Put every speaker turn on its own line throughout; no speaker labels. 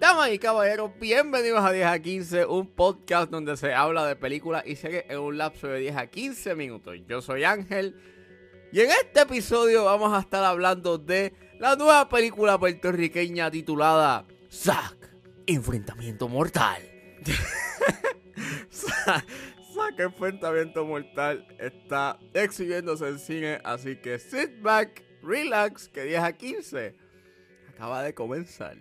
Damas y caballeros, bienvenidos a 10 a 15, un podcast donde se habla de películas y series en un lapso de 10 a 15 minutos. Yo soy Ángel y en este episodio vamos a estar hablando de la nueva película puertorriqueña titulada Zack, Enfrentamiento Mortal. Zack, Enfrentamiento Mortal está exhibiéndose en cine, así que sit back, relax, que 10 a 15 acaba de comenzar.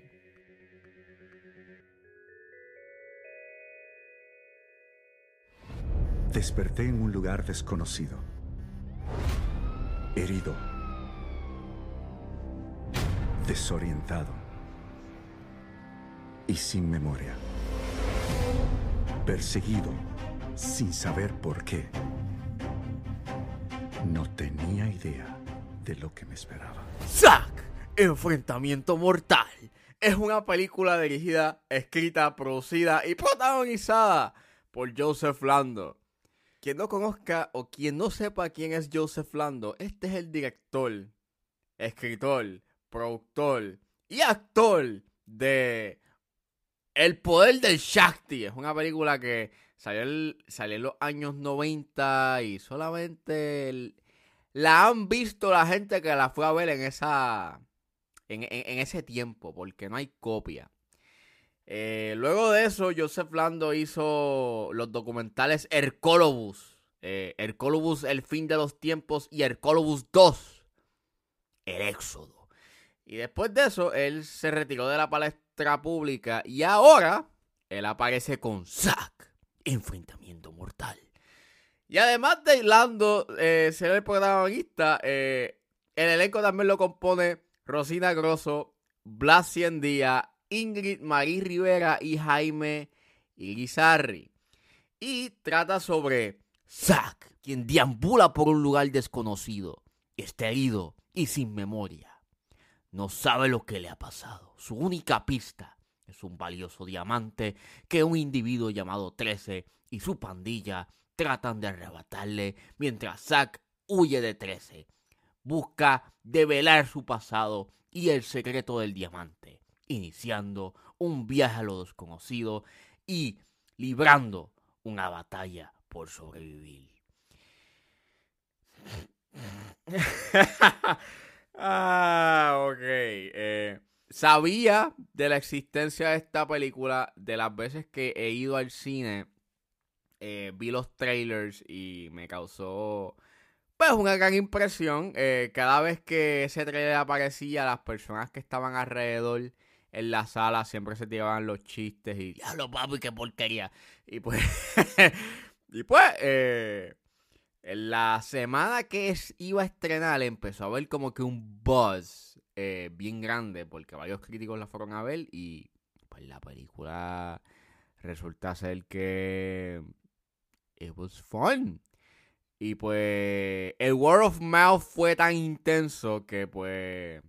Desperté en un lugar desconocido. Herido. Desorientado. Y sin memoria. Perseguido sin saber por qué. No tenía idea de lo que me esperaba.
Zack, Enfrentamiento Mortal. Es una película dirigida, escrita, producida y protagonizada por Joseph Lando. Quien no conozca o quien no sepa quién es Joseph Lando, este es el director, escritor, productor y actor de El Poder del Shakti. Es una película que salió, el- salió en los años 90 y solamente la han visto la gente que la fue a ver en esa en, en- ese tiempo, porque no hay copia. Eh, luego de eso, Joseph Lando hizo los documentales Hercolobus. Eh, Hercolobus, El fin de los tiempos y Hercolobus 2, El éxodo. Y después de eso, él se retiró de la palestra pública y ahora él aparece con Zack, Enfrentamiento Mortal. Y además de Lando eh, ser el protagonista, eh, el elenco también lo compone Rosina Grosso, Blas Ciendía, Ingrid Marí Rivera y Jaime Irizarry. Y trata sobre Zack, quien deambula por un lugar desconocido, está herido y sin memoria. No sabe lo que le ha pasado. Su única pista es un valioso diamante que un individuo llamado 13 y su pandilla tratan de arrebatarle mientras Zack huye de 13. Busca develar su pasado y el secreto del diamante, iniciando un viaje a lo desconocido y librando una batalla por sobrevivir. ah, ok. eh, sabía de la existencia de esta película de las veces que he ido al cine. eh, vi los trailers y me causó pues una gran impresión. eh, cada vez que ese trailer aparecía, las personas que estaban alrededor en la sala siempre se tiraban los chistes y diablo papi, qué porquería. Y pues, y pues, eh, en la semana que iba a estrenar empezó a haber como que un buzz eh, bien grande porque varios críticos la fueron a ver y pues la película resulta ser que it was fun. Y pues el word of mouth fue tan intenso que pues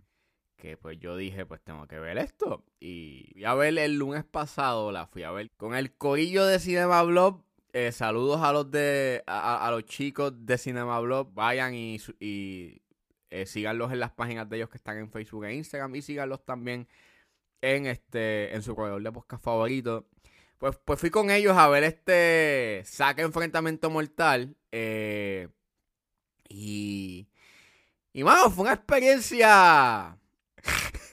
que pues yo dije pues tengo que ver esto. Y fui a ver el lunes pasado la fui a ver con el corillo de Cinema Blog. Eh, saludos a los de a, los chicos de Cinema Blog. Vayan y eh, síganlos en las páginas de ellos que están en Facebook e Instagram y síganlos también en este en su corredor de podcast favorito pues, pues fui con ellos a ver este saque enfrentamiento mortal eh, y y mano fue una experiencia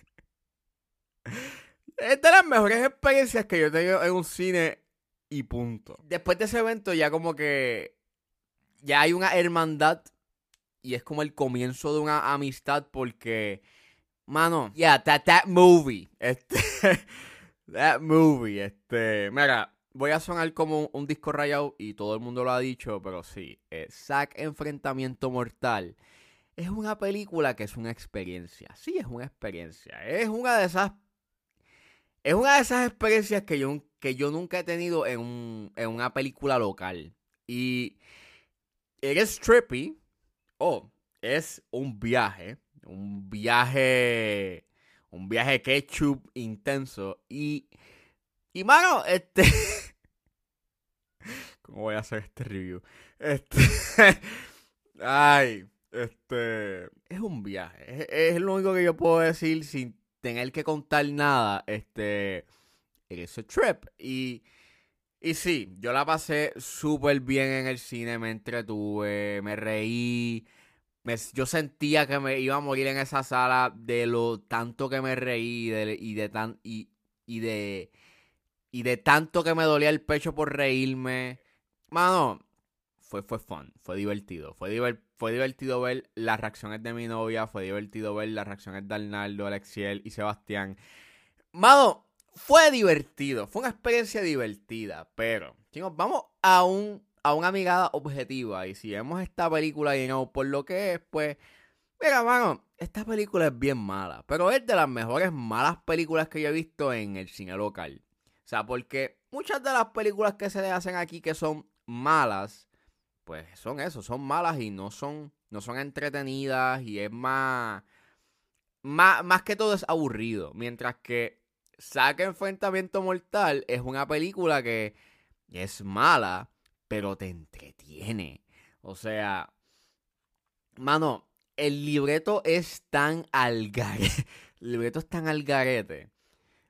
es de las mejores experiencias que yo he tenido en un cine y punto. Después de ese evento ya como que ya hay una hermandad y es como el comienzo de una amistad porque, mano, yeah, that, that movie, este, that movie, este, mira, voy a sonar como un, disco rayado y todo el mundo lo ha dicho, pero sí, eh, Zack Enfrentamiento Mortal es una película que es una experiencia, sí, es una experiencia, es una de esas es una de esas experiencias que yo, que yo nunca he tenido en, un- en una película local. Y eres trippy. Oh, es un viaje. Un viaje. Un viaje ketchup intenso. Y. Y mano, este. ¿Cómo voy a hacer este review? Este. Ay, este. Es un viaje. Es, es lo único que yo puedo decir sin tener que contar nada. Este. Es a trip. Y. Y sí, yo la pasé súper bien en el cine, me entretuve, me reí. Me- yo sentía que me iba a morir en esa sala de lo tanto que me reí de- y de tan y, y de y de tanto que me dolía el pecho por reírme. Mano, fue, fue fun, fue divertido. Fue, diver- fue divertido ver las reacciones de mi novia, fue divertido ver las reacciones de Arnaldo, Alexiel y Sebastián. Mano, fue divertido, fue una experiencia divertida, pero, chicos, vamos a un a una mirada objetiva y si vemos esta película y no por lo que es, pues, mira, mano, esta película es bien mala, pero es de las mejores malas películas que yo he visto en el cine local. O sea, porque muchas de las películas que se hacen aquí que son malas, pues son eso, son malas y no son, no son entretenidas y es más, más, más que todo es aburrido. Mientras que Saca Enfrentamiento Mortal es una película que es mala, pero te entretiene. O sea, mano, el libreto es tan al garete. El libreto es tan al garete.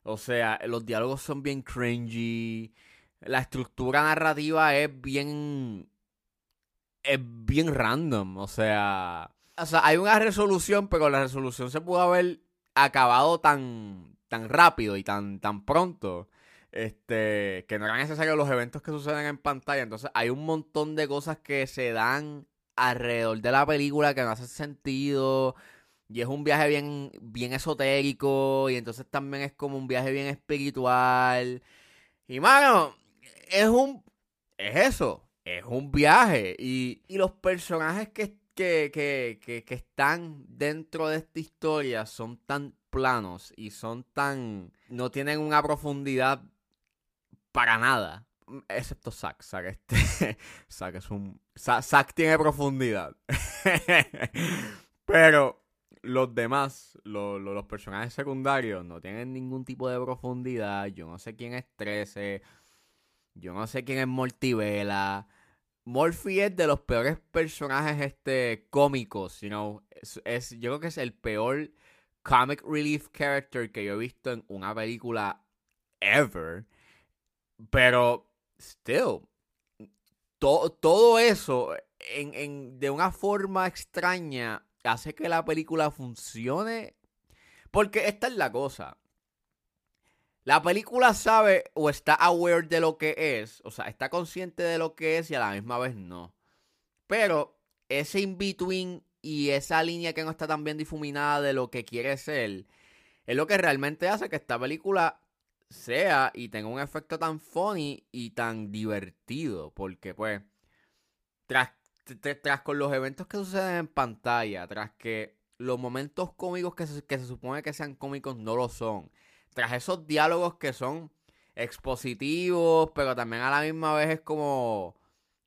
O sea, los diálogos son bien cringy. La estructura narrativa es bien. Es bien random. O sea. O sea, hay una resolución, pero la resolución se pudo haber acabado tan. Tan rápido y tan, tan pronto. Este. Que no eran necesarios los eventos que suceden en pantalla. Entonces, hay un montón de cosas que se dan alrededor de la película que no hacen sentido. Y es un viaje bien, bien esotérico. Y entonces también es como un viaje bien espiritual. Y mano, es un. Es eso. Es un viaje. Y, y los personajes que, que, que, que, que están dentro de esta historia son tan planos y son tan. No tienen una profundidad para nada. Excepto Zack. Zack, este, Zack es un. Zack, tiene profundidad. Pero los demás, lo- lo- los personajes secundarios, no tienen ningún tipo de profundidad. Yo no sé quién es 13. Yo no sé quién es Mortivela. Morphy es de los peores personajes este, cómicos, you know. Es- yo creo que es el peor comic relief character que yo he visto en una película ever. Pero, still, to- todo eso de una forma extraña hace que la película funcione. Porque esta es la cosa. La película sabe o está aware de lo que es, o sea, está consciente de lo que es y a la misma vez no. Pero ese in-between y esa línea que no está tan bien difuminada de lo que quiere ser, es lo que realmente hace que esta película sea y tenga un efecto tan funny y tan divertido. Porque, pues, tras, tr- tras con los eventos que suceden en pantalla, tras que los momentos cómicos que se, que se supone que sean cómicos no lo son, tras esos diálogos que son expositivos, pero también a la misma vez es como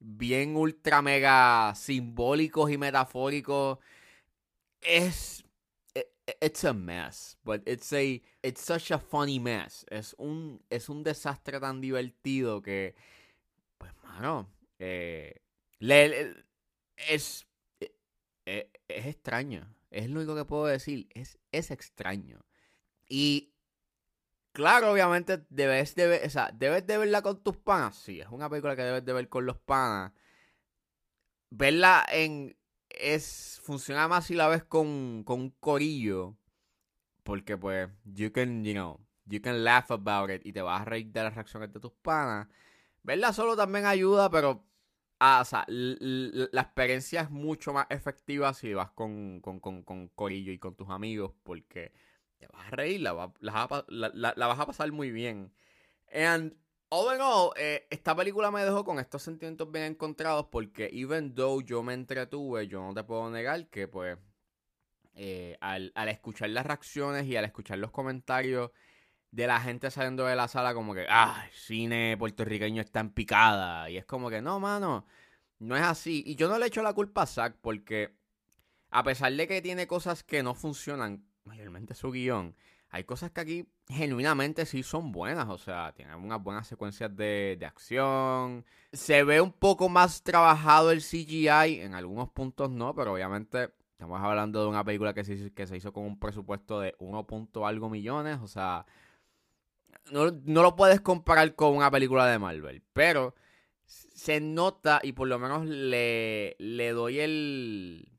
bien ultra mega simbólicos y metafóricos, es it- it's a mess, but it's a it's such a funny mess. Es un es un desastre tan divertido que pues mano, eh, le- es eh, eh, es extraño. Es lo único que puedo decir, es es extraño. Y Claro, obviamente debes de ver, o sea, debes de verla con tus panas. Sí, es una película que debes de ver con los panas. Verla en es funciona más si la ves con, con un corillo. Porque pues you can, you know, you can laugh about it y te vas a reír de las reacciones de tus panas. Verla solo también ayuda, pero ah, o sea, la experiencia es mucho más efectiva si vas con, con, con, con corillo y con tus amigos, porque te vas a reír, la, la- la- la vas a pasar muy bien. And all in all, eh, esta película me dejó con estos sentimientos bien encontrados porque even though yo me entretuve, yo no te puedo negar que pues eh, al, al escuchar las reacciones y al escuchar los comentarios de la gente saliendo de la sala como que, ah, el cine puertorriqueño está en picada. Y es como que, no, mano, no es así. Y yo no le echo la culpa a Zack porque a pesar de que tiene cosas que no funcionan, mayormente su guion, hay cosas que aquí genuinamente sí son buenas, o sea, tienen unas buenas secuencias de, de acción. Se ve un poco más trabajado el CGI, en algunos puntos no, pero obviamente estamos hablando de una película que se, que se hizo con un presupuesto de 1. algo millones, o sea, no, no lo puedes comparar con una película de Marvel, pero se nota y por lo menos le, le doy el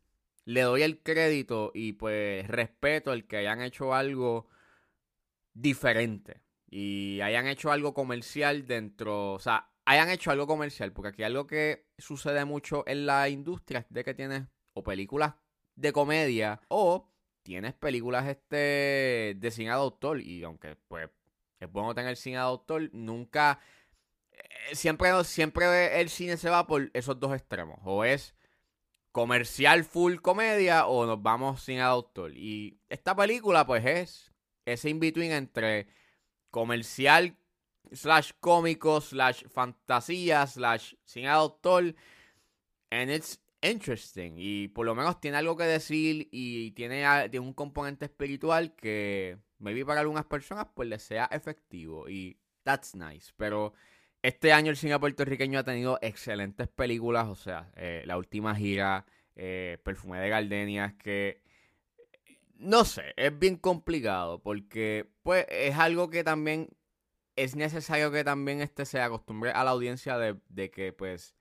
le doy el crédito y pues respeto el que hayan hecho algo diferente y hayan hecho algo comercial dentro, o sea, hayan hecho algo comercial, porque aquí algo que sucede mucho en la industria es de que tienes o películas de comedia o tienes películas este de cine de y aunque pues es bueno tener cine de nunca eh, siempre siempre el cine se va por esos dos extremos, o es comercial full comedia o nos vamos sin autor. Y esta película pues es ese in-between entre comercial slash cómico slash fantasía slash sin autor. And it's interesting. Y por lo menos tiene algo que decir y tiene, tiene un componente espiritual que maybe para algunas personas pues les sea efectivo. Y that's nice. Pero este año el cine puertorriqueño ha tenido excelentes películas. O sea, eh, la última gira, eh, Perfume de Gardenias, que no sé, es bien complicado porque pues es algo que también es necesario que también este se acostumbre a la audiencia de, que pues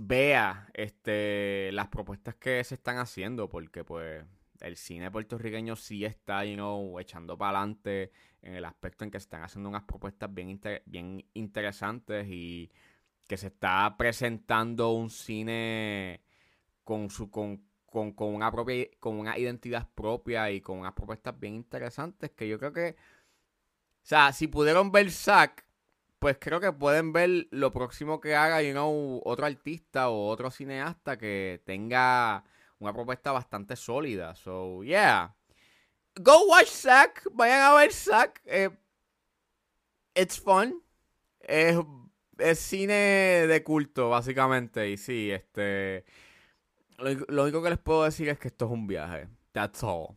vea este las propuestas que se están haciendo porque pues el cine puertorriqueño sí está you know, echando para adelante en el aspecto en que se están haciendo unas propuestas bien, bien interesantes y que se está presentando un cine con su con con, una propia, con una identidad propia y con unas propuestas bien interesantes que yo creo que, o sea, si pudieron ver Zack, pues creo que pueden ver lo próximo que haga, you know, otro artista o otro cineasta que tenga una propuesta bastante sólida. So, yeah. Go watch Zack. Vayan a ver Zack. Eh, it's fun. Es, es cine de culto, básicamente. Y sí, este lo, único que les puedo decir es que esto es un viaje. That's all.